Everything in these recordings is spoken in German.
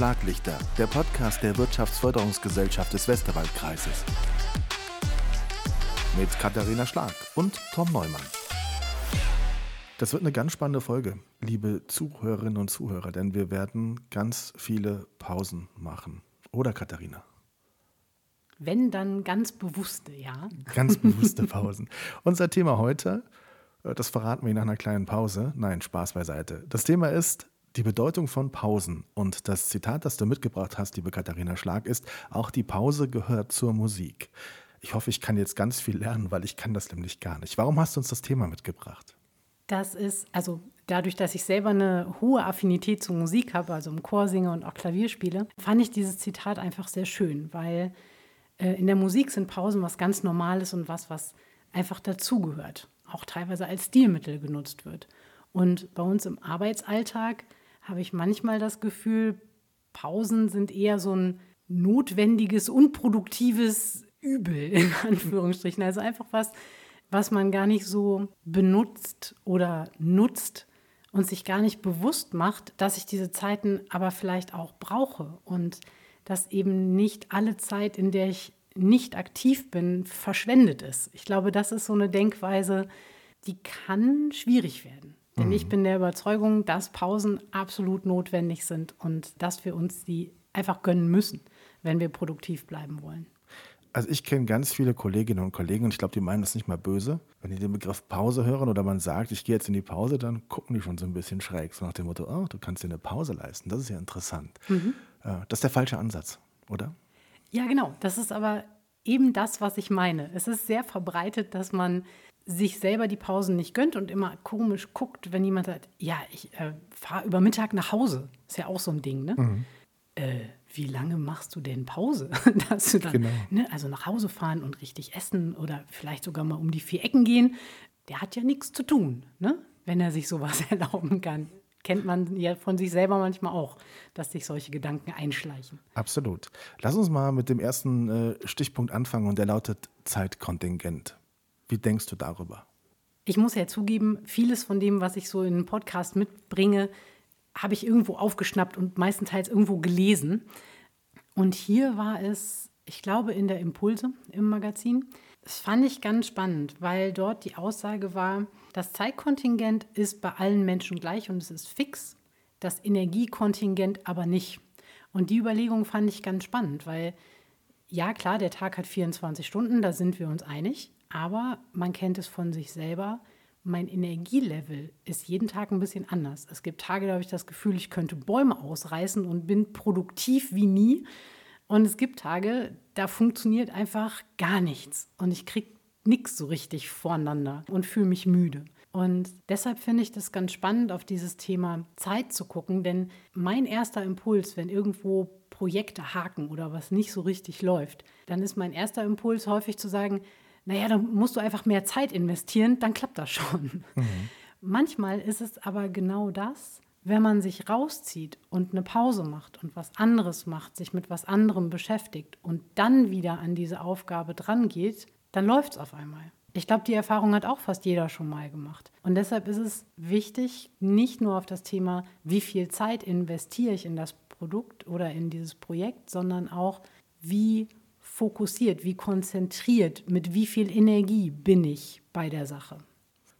Schlaglichter, der Podcast der Wirtschaftsförderungsgesellschaft des Westerwaldkreises. Mit Katharina Schlag und Tom Neumann. Das wird eine ganz spannende Folge, liebe Zuhörerinnen und Zuhörer, denn wir werden ganz viele Pausen machen. Oder Katharina? Wenn, dann ganz bewusste, ja. Ganz bewusste Pausen. Unser Thema heute, äh, das verraten wir nach einer kleinen Pause. Nein, Spaß beiseite. Das Thema ist die Bedeutung von Pausen und das Zitat, das du mitgebracht hast, liebe Katharina Schlag, ist, auch die Pause gehört zur Musik. Ich hoffe, ich kann jetzt ganz viel lernen, weil ich kann das nämlich gar nicht. Warum hast du uns das Thema mitgebracht? Das ist, also dadurch, dass ich selber eine hohe Affinität zur Musik habe, also im Chor singe und auch Klavier spiele, fand ich dieses Zitat einfach sehr schön, weil äh, in der Musik sind Pausen was ganz Normales und was, was einfach dazugehört, auch teilweise als Stilmittel genutzt wird. Und bei uns im Arbeitsalltag habe ich manchmal das Gefühl, Pausen sind eher so ein notwendiges, unproduktives Übel, in Anführungsstrichen. Also einfach was, was man gar nicht so benutzt oder nutzt und sich gar nicht bewusst macht, dass ich diese Zeiten aber vielleicht auch brauche und dass eben nicht alle Zeit, in der ich nicht aktiv bin, verschwendet ist. Ich glaube, das ist so eine Denkweise, die kann schwierig werden. Denn mhm. ich bin der Überzeugung, dass Pausen absolut notwendig sind und dass wir uns die einfach gönnen müssen, wenn wir produktiv bleiben wollen. Also ich kenne ganz viele Kolleginnen und Kollegen und ich glaube, die meinen das nicht mal böse. Wenn die den Begriff Pause hören oder man sagt, ich gehe jetzt in die Pause, dann gucken die schon so ein bisschen schräg, so nach dem Motto, oh, du kannst dir eine Pause leisten. Das ist ja interessant. Mhm. Äh, das ist der falsche Ansatz, oder? Ja, genau. Das ist aber eben das, was ich meine. Es ist sehr verbreitet, dass man sich selber die Pausen nicht gönnt und immer komisch guckt, wenn jemand sagt, ja, ich äh, fahre über Mittag nach Hause. Ist ja auch so ein Ding, ne? Mhm. Äh, wie lange machst du denn Pause? Dass du dann, genau. ne, also nach Hause fahren und richtig essen oder vielleicht sogar mal um die vier Ecken gehen, der hat ja nichts zu tun, ne? wenn er sich sowas erlauben kann. Kennt man ja von sich selber manchmal auch, dass sich solche Gedanken einschleichen. Absolut. Lass uns mal mit dem ersten äh, Stichpunkt anfangen und der lautet Zeitkontingent. Wie denkst du darüber? Ich muss ja zugeben, vieles von dem, was ich so in einem Podcast mitbringe, habe ich irgendwo aufgeschnappt und meistenteils irgendwo gelesen. Und hier war es, ich glaube, in der Impulse im Magazin. Das fand ich ganz spannend, weil dort die Aussage war, das Zeitkontingent ist bei allen Menschen gleich und es ist fix, das Energiekontingent aber nicht. Und die Überlegung fand ich ganz spannend, weil ja klar, der Tag hat 24 Stunden, da sind wir uns einig. Aber man kennt es von sich selber. Mein Energielevel ist jeden Tag ein bisschen anders. Es gibt Tage, da habe ich das Gefühl, ich könnte Bäume ausreißen und bin produktiv wie nie. Und es gibt Tage, da funktioniert einfach gar nichts. Und ich kriege nichts so richtig voreinander und fühle mich müde. Und deshalb finde ich das ganz spannend, auf dieses Thema Zeit zu gucken, denn mein erster Impuls, wenn irgendwo Projekte haken oder was nicht so richtig läuft, dann ist mein erster Impuls häufig zu sagen, naja, dann musst du einfach mehr Zeit investieren, dann klappt das schon. Mhm. Manchmal ist es aber genau das, wenn man sich rauszieht und eine Pause macht und was anderes macht, sich mit was anderem beschäftigt und dann wieder an diese Aufgabe dran geht, dann läuft es auf einmal. Ich glaube, die Erfahrung hat auch fast jeder schon mal gemacht. Und deshalb ist es wichtig, nicht nur auf das Thema, wie viel Zeit investiere ich in das Produkt oder in dieses Projekt, sondern auch, wie fokussiert, wie konzentriert, mit wie viel Energie bin ich bei der Sache.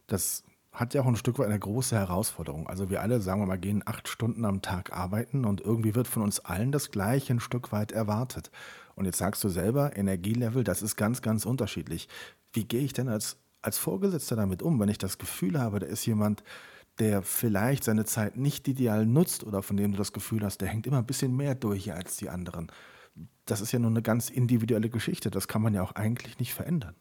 Das hat ja auch ein Stück weit eine große Herausforderung. Also wir alle, sagen wir mal, gehen acht Stunden am Tag arbeiten und irgendwie wird von uns allen das gleiche ein Stück weit erwartet. Und jetzt sagst du selber, Energielevel, das ist ganz, ganz unterschiedlich. Wie gehe ich denn als, als Vorgesetzter damit um, wenn ich das Gefühl habe, da ist jemand, der vielleicht seine Zeit nicht ideal nutzt oder von dem du das Gefühl hast, der hängt immer ein bisschen mehr durch als die anderen das ist ja nur eine ganz individuelle Geschichte. Das kann man ja auch eigentlich nicht verändern.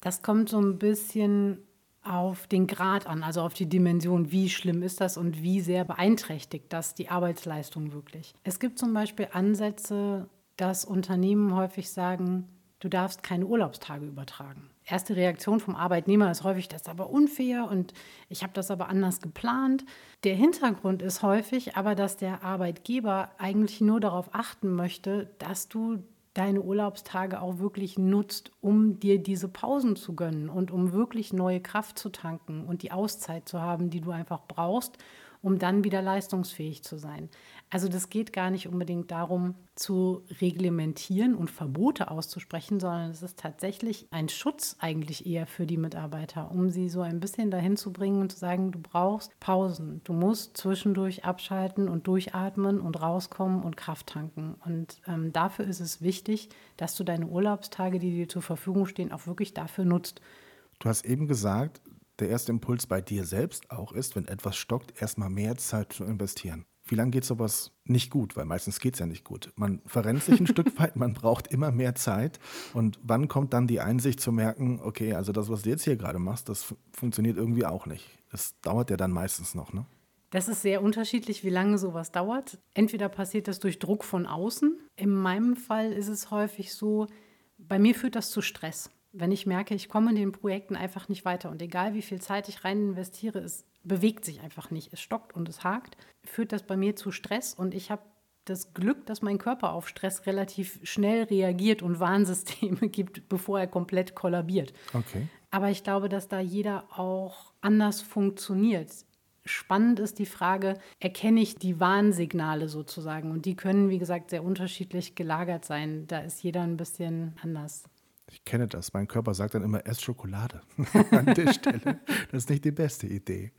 Das kommt so ein bisschen auf den Grad an, also auf die Dimension, wie schlimm ist das und wie sehr beeinträchtigt das die Arbeitsleistung wirklich. Es gibt zum Beispiel Ansätze, dass Unternehmen häufig sagen, du darfst keine Urlaubstage übertragen. Erste Reaktion vom Arbeitnehmer ist häufig, das ist aber unfair und ich habe das aber anders geplant. Der Hintergrund ist häufig aber, dass der Arbeitgeber eigentlich nur darauf achten möchte, dass du deine Urlaubstage auch wirklich nutzt, um dir diese Pausen zu gönnen und um wirklich neue Kraft zu tanken und die Auszeit zu haben, die du einfach brauchst, um dann wieder leistungsfähig zu sein. Also das geht gar nicht unbedingt darum zu reglementieren und Verbote auszusprechen, sondern es ist tatsächlich ein Schutz eigentlich eher für die Mitarbeiter, um sie so ein bisschen dahin zu bringen und zu sagen, du brauchst Pausen, du musst zwischendurch abschalten und durchatmen und rauskommen und Kraft tanken. Und ähm, dafür ist es wichtig, dass du deine Urlaubstage, die dir zur Verfügung stehen, auch wirklich dafür nutzt. Du hast eben gesagt, der erste Impuls bei dir selbst auch ist, wenn etwas stockt, erstmal mehr Zeit zu investieren. Wie lange geht sowas nicht gut? Weil meistens geht es ja nicht gut. Man verrennt sich ein Stück weit, man braucht immer mehr Zeit. Und wann kommt dann die Einsicht zu merken, okay, also das, was du jetzt hier gerade machst, das funktioniert irgendwie auch nicht. Das dauert ja dann meistens noch, ne? Das ist sehr unterschiedlich, wie lange sowas dauert. Entweder passiert das durch Druck von außen. In meinem Fall ist es häufig so, bei mir führt das zu Stress. Wenn ich merke, ich komme in den Projekten einfach nicht weiter und egal wie viel Zeit ich rein investiere, es bewegt sich einfach nicht. Es stockt und es hakt, führt das bei mir zu Stress und ich habe das Glück, dass mein Körper auf Stress relativ schnell reagiert und Warnsysteme gibt, bevor er komplett kollabiert. Okay. Aber ich glaube, dass da jeder auch anders funktioniert. Spannend ist die Frage, erkenne ich die Warnsignale sozusagen? Und die können, wie gesagt, sehr unterschiedlich gelagert sein. Da ist jeder ein bisschen anders. Ich kenne das. Mein Körper sagt dann immer, ess Schokolade an der Stelle. Das ist nicht die beste Idee.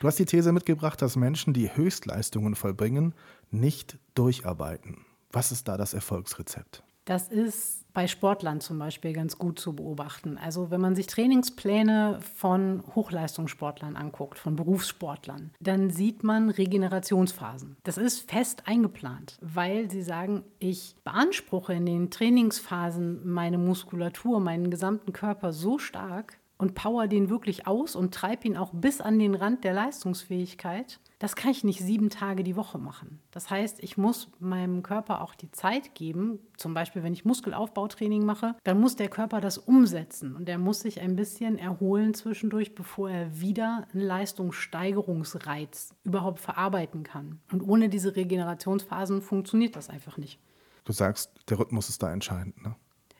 Du hast die These mitgebracht, dass Menschen, die Höchstleistungen vollbringen, nicht durcharbeiten. Was ist da das Erfolgsrezept? Das ist bei Sportlern zum Beispiel ganz gut zu beobachten. Also wenn man sich Trainingspläne von Hochleistungssportlern anguckt, von Berufssportlern, dann sieht man Regenerationsphasen. Das ist fest eingeplant, weil sie sagen, ich beanspruche in den Trainingsphasen meine Muskulatur, meinen gesamten Körper so stark, und power den wirklich aus und treibe ihn auch bis an den Rand der Leistungsfähigkeit, das kann ich nicht sieben Tage die Woche machen. Das heißt, ich muss meinem Körper auch die Zeit geben, zum Beispiel wenn ich Muskelaufbautraining mache, dann muss der Körper das umsetzen und er muss sich ein bisschen erholen zwischendurch, bevor er wieder einen Leistungssteigerungsreiz überhaupt verarbeiten kann. Und ohne diese Regenerationsphasen funktioniert das einfach nicht. Du sagst, der Rhythmus ist da entscheidend, ne?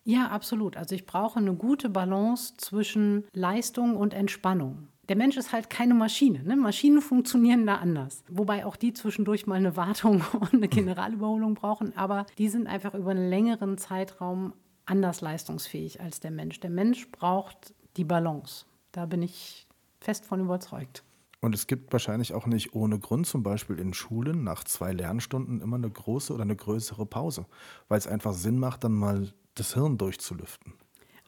Ja, absolut. Also ich brauche eine gute Balance zwischen Leistung und Entspannung. Der Mensch ist halt keine Maschine. Ne? Maschinen funktionieren da anders. Wobei auch die zwischendurch mal eine Wartung und eine Generalüberholung brauchen. Aber die sind einfach über einen längeren Zeitraum anders leistungsfähig als der Mensch. Der Mensch braucht die Balance. Da bin ich fest von überzeugt. Und es gibt wahrscheinlich auch nicht ohne Grund zum Beispiel in Schulen nach zwei Lernstunden immer eine große oder eine größere Pause, weil es einfach Sinn macht, dann mal das Hirn durchzulüften.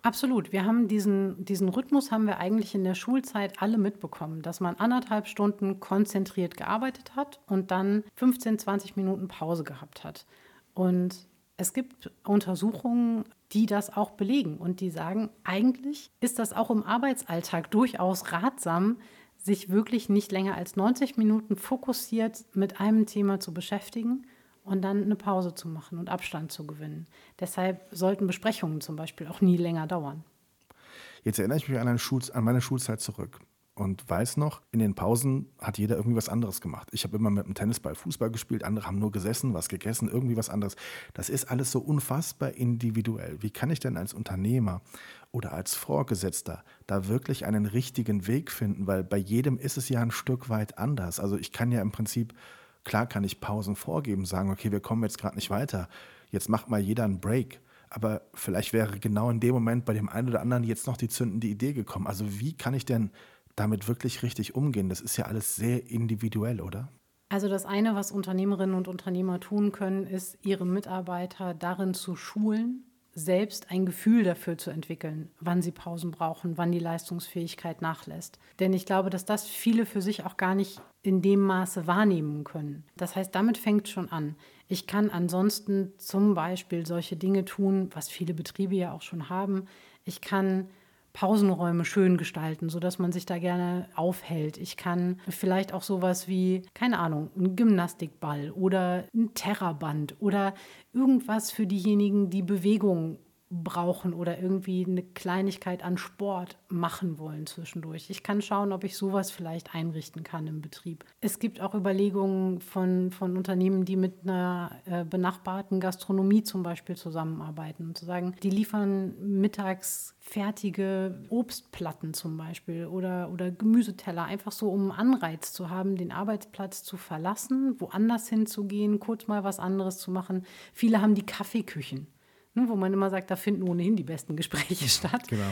Absolut. Wir haben diesen, diesen Rhythmus haben wir eigentlich in der Schulzeit alle mitbekommen, dass man anderthalb Stunden konzentriert gearbeitet hat und dann 15, 20 Minuten Pause gehabt hat. Und es gibt Untersuchungen, die das auch belegen und die sagen, eigentlich ist das auch im Arbeitsalltag durchaus ratsam, sich wirklich nicht länger als 90 Minuten fokussiert mit einem Thema zu beschäftigen und dann eine Pause zu machen und Abstand zu gewinnen. Deshalb sollten Besprechungen zum Beispiel auch nie länger dauern. Jetzt erinnere ich mich an, Schul an meine Schulzeit zurück und weiß noch, in den Pausen hat jeder irgendwie was anderes gemacht. Ich habe immer mit dem Tennisball Fußball gespielt, andere haben nur gesessen, was gegessen, irgendwie was anderes. Das ist alles so unfassbar individuell. Wie kann ich denn als Unternehmer oder als Vorgesetzter da wirklich einen richtigen Weg finden? Weil bei jedem ist es ja ein Stück weit anders. Also ich kann ja im Prinzip Klar kann ich Pausen vorgeben, sagen, okay, wir kommen jetzt gerade nicht weiter. Jetzt macht mal jeder einen Break. Aber vielleicht wäre genau in dem Moment bei dem einen oder anderen jetzt noch die zündende Idee gekommen. Also wie kann ich denn damit wirklich richtig umgehen? Das ist ja alles sehr individuell, oder? Also das eine, was Unternehmerinnen und Unternehmer tun können, ist, ihre Mitarbeiter darin zu schulen, selbst ein Gefühl dafür zu entwickeln, wann sie Pausen brauchen, wann die Leistungsfähigkeit nachlässt. Denn ich glaube, dass das viele für sich auch gar nicht in dem Maße wahrnehmen können. Das heißt, damit fängt schon an. Ich kann ansonsten zum Beispiel solche Dinge tun, was viele Betriebe ja auch schon haben. Ich kann Pausenräume schön gestalten, sodass man sich da gerne aufhält. Ich kann vielleicht auch sowas wie, keine Ahnung, ein Gymnastikball oder ein Terraband oder irgendwas für diejenigen, die Bewegung brauchen oder irgendwie eine Kleinigkeit an Sport machen wollen zwischendurch. Ich kann schauen, ob ich sowas vielleicht einrichten kann im Betrieb. Es gibt auch Überlegungen von, von Unternehmen, die mit einer äh, benachbarten Gastronomie zum Beispiel zusammenarbeiten und zu sagen, die liefern mittags fertige Obstplatten zum Beispiel oder, oder Gemüseteller, einfach so, um einen Anreiz zu haben, den Arbeitsplatz zu verlassen, woanders hinzugehen, kurz mal was anderes zu machen. Viele haben die Kaffeeküchen ne, wo man immer sagt, da finden ohnehin die besten Gespräche statt. Genau.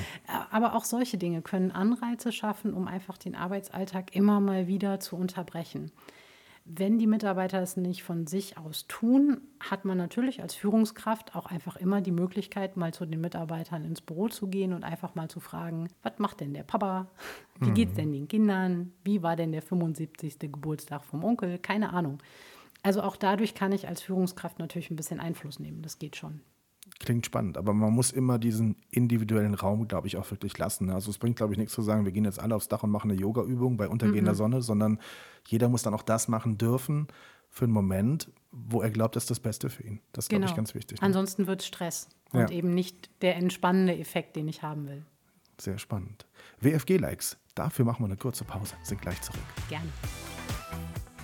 Aber auch solche Dinge können Anreize schaffen, um einfach den Arbeitsalltag immer mal wieder zu unterbrechen. Wenn die Mitarbeiter es nicht von sich aus tun, hat man natürlich als Führungskraft auch einfach immer die Möglichkeit, mal zu den Mitarbeitern ins Büro zu gehen und einfach mal zu fragen, was macht denn der Papa? Wie geht es denn den Kindern? Wie war denn der 75. Geburtstag vom Onkel? Keine Ahnung. Also auch dadurch kann ich als Führungskraft natürlich ein bisschen Einfluss nehmen. Das geht schon. Klingt spannend, aber man muss immer diesen individuellen Raum, glaube ich, auch wirklich lassen. Also es bringt, glaube ich, nichts zu sagen, wir gehen jetzt alle aufs Dach und machen eine Yoga-Übung bei untergehender mhm. Sonne, sondern jeder muss dann auch das machen dürfen für einen Moment, wo er glaubt, das ist das Beste für ihn. Das ist, genau. glaube ich, ganz wichtig. Ne? Ansonsten wird Stress und ja. eben nicht der entspannende Effekt, den ich haben will. Sehr spannend. WFG-Likes, dafür machen wir eine kurze Pause, sind gleich zurück. Gerne.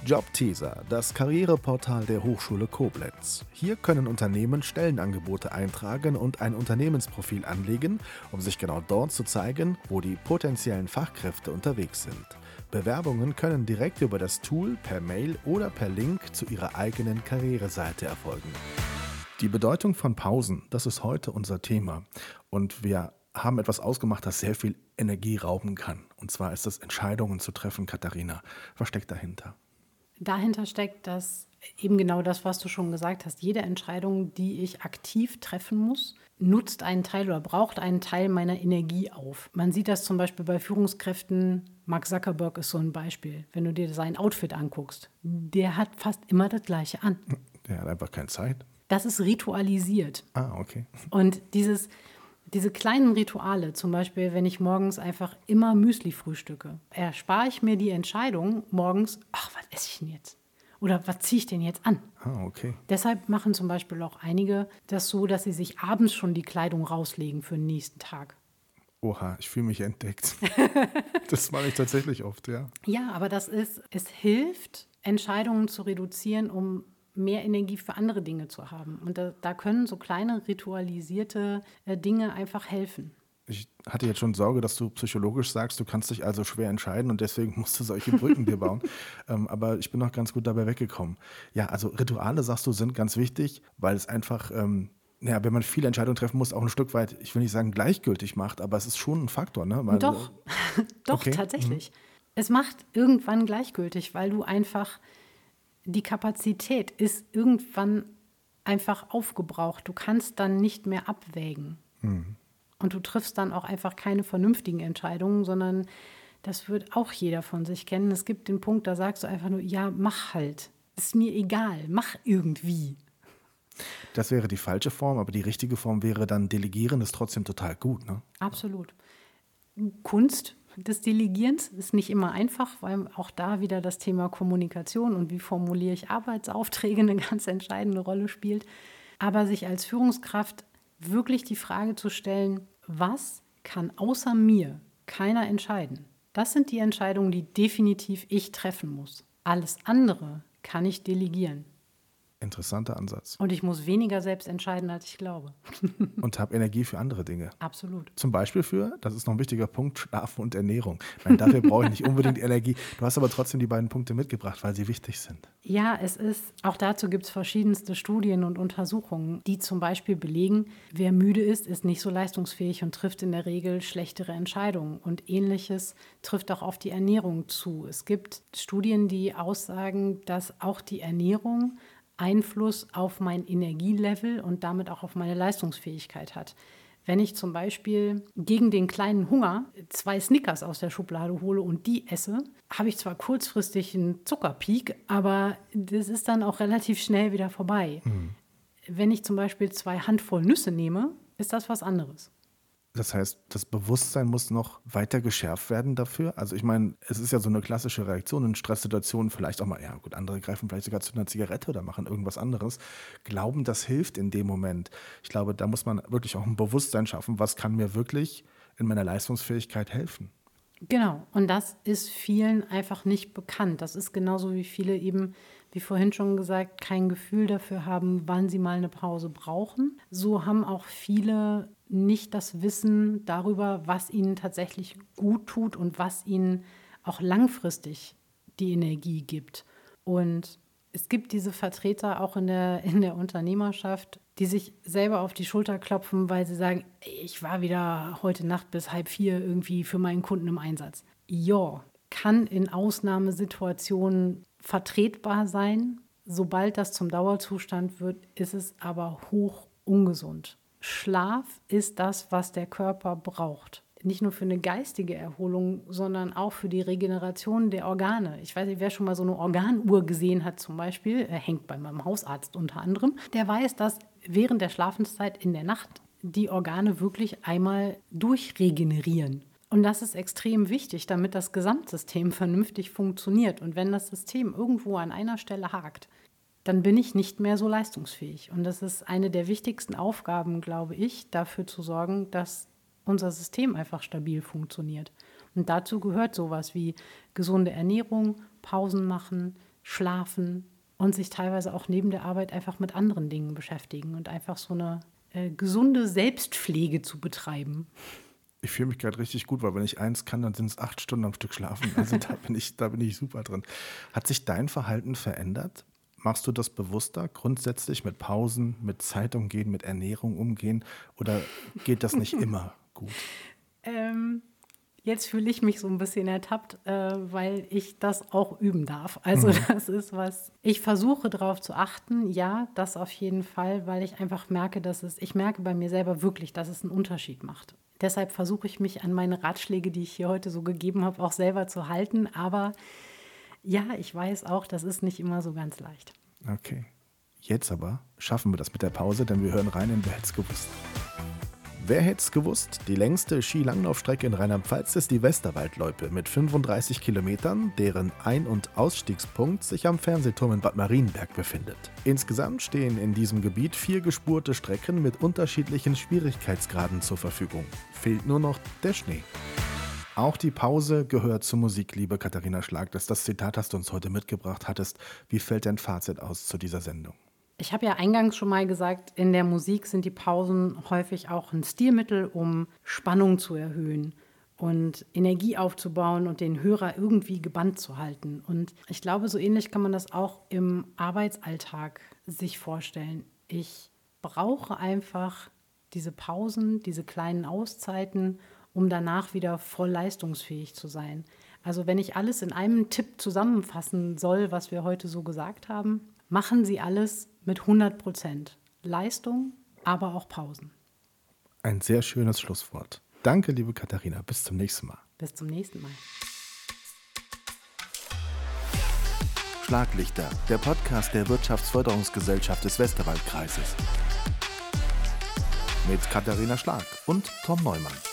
Jobteaser, das Karriereportal der Hochschule Koblenz. Hier können Unternehmen Stellenangebote eintragen und ein Unternehmensprofil anlegen, um sich genau dort zu zeigen, wo die potenziellen Fachkräfte unterwegs sind. Bewerbungen können direkt über das Tool, per Mail oder per Link zu ihrer eigenen Karriereseite erfolgen. Die Bedeutung von Pausen, das ist heute unser Thema. Und wir haben etwas ausgemacht, das sehr viel Energie rauben kann. Und zwar ist es Entscheidungen zu treffen, Katharina. Was steckt dahinter? Dahinter steckt, dass eben genau das, was du schon gesagt hast, jede Entscheidung, die ich aktiv treffen muss, nutzt einen Teil oder braucht einen Teil meiner Energie auf. Man sieht das zum Beispiel bei Führungskräften. Mark Zuckerberg ist so ein Beispiel. Wenn du dir sein Outfit anguckst, der hat fast immer das gleiche an. Der hat einfach keine Zeit. Das ist ritualisiert. Ah, okay. Und dieses, diese kleinen Rituale, zum Beispiel, wenn ich morgens einfach immer Müsli frühstücke, erspare ich mir die Entscheidung morgens, ach, was esse ich denn jetzt? Oder was ziehe ich denn jetzt an? Ah, okay. Deshalb machen zum Beispiel auch einige das so, dass sie sich abends schon die Kleidung rauslegen für den nächsten Tag. Oha, ich fühle mich entdeckt. das mache ich tatsächlich oft, ja. Ja, aber das ist, es hilft, Entscheidungen zu reduzieren, um mehr Energie für andere Dinge zu haben. Und da, da können so kleine ritualisierte äh, Dinge einfach helfen. Ich hatte jetzt schon Sorge, dass du psychologisch sagst, du kannst dich also schwer entscheiden und deswegen musst du solche Brücken dir bauen. Ähm, aber ich bin noch ganz gut dabei weggekommen. Ja, also Rituale, sagst du, sind ganz wichtig, weil es einfach, ähm, ja, wenn man viele Entscheidungen treffen muss, auch ein Stück weit, ich will nicht sagen gleichgültig macht, aber es ist schon ein Faktor. Ne? Weil, doch, doch, okay. tatsächlich. Mhm. Es macht irgendwann gleichgültig, weil du einfach die Kapazität ist irgendwann einfach aufgebraucht. Du kannst dann nicht mehr abwägen. Mhm. Und du triffst dann auch einfach keine vernünftigen Entscheidungen, sondern das wird auch jeder von sich kennen. Es gibt den Punkt, da sagst du einfach nur, ja, mach halt. Ist mir egal, mach irgendwie. Das wäre die falsche Form, aber die richtige Form wäre dann delegieren, ist trotzdem total gut. Ne? Absolut. Kunst des Delegierens ist nicht immer einfach, weil auch da wieder das Thema Kommunikation und wie formuliere ich Arbeitsaufträge eine ganz entscheidende Rolle spielt. Aber sich als Führungskraft wirklich die Frage zu stellen, was kann außer mir keiner entscheiden? Das sind die Entscheidungen, die definitiv ich treffen muss. Alles andere kann ich delegieren. Interessanter Ansatz. Und ich muss weniger selbst entscheiden, als ich glaube. und habe Energie für andere Dinge. Absolut. Zum Beispiel für, das ist noch ein wichtiger Punkt, Schlaf und Ernährung. Meine, dafür brauche ich nicht unbedingt Energie. Du hast aber trotzdem die beiden Punkte mitgebracht, weil sie wichtig sind. Ja, es ist, auch dazu gibt es verschiedenste Studien und Untersuchungen, die zum Beispiel belegen, wer müde ist, ist nicht so leistungsfähig und trifft in der Regel schlechtere Entscheidungen. Und ähnliches trifft auch auf die Ernährung zu. Es gibt Studien, die aussagen, dass auch die Ernährung Einfluss auf mein Energielevel und damit auch auf meine Leistungsfähigkeit hat. Wenn ich zum Beispiel gegen den kleinen Hunger zwei Snickers aus der Schublade hole und die esse, habe ich zwar kurzfristig einen Zuckerpeak, aber das ist dann auch relativ schnell wieder vorbei. Mhm. Wenn ich zum Beispiel zwei Handvoll Nüsse nehme, ist das was anderes. Das heißt, das Bewusstsein muss noch weiter geschärft werden dafür. Also ich meine, es ist ja so eine klassische Reaktion in Stresssituationen, vielleicht auch mal, ja gut, andere greifen vielleicht sogar zu einer Zigarette oder machen irgendwas anderes. Glauben, das hilft in dem Moment. Ich glaube, da muss man wirklich auch ein Bewusstsein schaffen, was kann mir wirklich in meiner Leistungsfähigkeit helfen. Genau, und das ist vielen einfach nicht bekannt. Das ist genauso wie viele eben, wie vorhin schon gesagt, kein Gefühl dafür haben, wann sie mal eine Pause brauchen. So haben auch viele nicht das Wissen darüber, was ihnen tatsächlich gut tut und was ihnen auch langfristig die Energie gibt. Und es gibt diese Vertreter auch in der, in der Unternehmerschaft, die sich selber auf die Schulter klopfen, weil sie sagen, ich war wieder heute Nacht bis halb vier irgendwie für meinen Kunden im Einsatz. Ja, kann in Ausnahmesituationen vertretbar sein. Sobald das zum Dauerzustand wird, ist es aber hoch ungesund. Schlaf ist das, was der Körper braucht. Nicht nur für eine geistige Erholung, sondern auch für die Regeneration der Organe. Ich weiß nicht, wer schon mal so eine Organuhr gesehen hat, zum Beispiel, er hängt bei meinem Hausarzt unter anderem, der weiß, dass während der Schlafenszeit in der Nacht die Organe wirklich einmal durchregenerieren. Und das ist extrem wichtig, damit das Gesamtsystem vernünftig funktioniert. Und wenn das System irgendwo an einer Stelle hakt, dann bin ich nicht mehr so leistungsfähig. Und das ist eine der wichtigsten Aufgaben, glaube ich, dafür zu sorgen, dass unser System einfach stabil funktioniert. Und dazu gehört sowas wie gesunde Ernährung, Pausen machen, schlafen und sich teilweise auch neben der Arbeit einfach mit anderen Dingen beschäftigen und einfach so eine äh, gesunde Selbstpflege zu betreiben. Ich fühle mich gerade richtig gut, weil wenn ich eins kann, dann sind es acht Stunden am Stück schlafen. Also da bin ich, da bin ich super drin. Hat sich dein Verhalten verändert Machst du das bewusster, grundsätzlich mit Pausen, mit Zeit umgehen, mit Ernährung umgehen oder geht das nicht immer gut? Ähm, jetzt fühle ich mich so ein bisschen ertappt, äh, weil ich das auch üben darf. Also mhm. das ist was, ich versuche darauf zu achten, ja, das auf jeden Fall, weil ich einfach merke, dass es, ich merke bei mir selber wirklich, dass es einen Unterschied macht. Deshalb versuche ich mich an meine Ratschläge, die ich hier heute so gegeben habe, auch selber zu halten. Aber ja, ich weiß auch, das ist nicht immer so ganz leicht. Okay. Jetzt aber schaffen wir das mit der Pause, denn wir hören rein in Wer hätt's gewusst. Wer hätte es gewusst? Die längste Skilanglaufstrecke in Rheinland-Pfalz ist die Westerwaldloipe mit 35 Kilometern, deren Ein- und Ausstiegspunkt sich am Fernsehturm in Bad Marienberg befindet. Insgesamt stehen in diesem Gebiet vier gespurte Strecken mit unterschiedlichen Schwierigkeitsgraden zur Verfügung. Fehlt nur noch der Schnee. Auch die Pause gehört zur Musik, liebe Katharina Schlag. Das, das Zitat, das du uns heute mitgebracht hattest. Wie fällt dein Fazit aus zu dieser Sendung? Ich habe ja eingangs schon mal gesagt, in der Musik sind die Pausen häufig auch ein Stilmittel, um Spannung zu erhöhen und Energie aufzubauen und den Hörer irgendwie gebannt zu halten. Und ich glaube, so ähnlich kann man das auch im Arbeitsalltag sich vorstellen. Ich brauche einfach diese Pausen, diese kleinen Auszeiten, um danach wieder voll leistungsfähig zu sein. Also wenn ich alles in einem Tipp zusammenfassen soll, was wir heute so gesagt haben, machen Sie alles mit 100 Prozent. Leistung, aber auch Pausen. Ein sehr schönes Schlusswort. Danke, liebe Katharina. Bis zum nächsten Mal. Bis zum nächsten Mal. Schlaglichter, der Podcast der Wirtschaftsförderungsgesellschaft des Westerwaldkreises. Mit Katharina Schlag und Tom Neumann.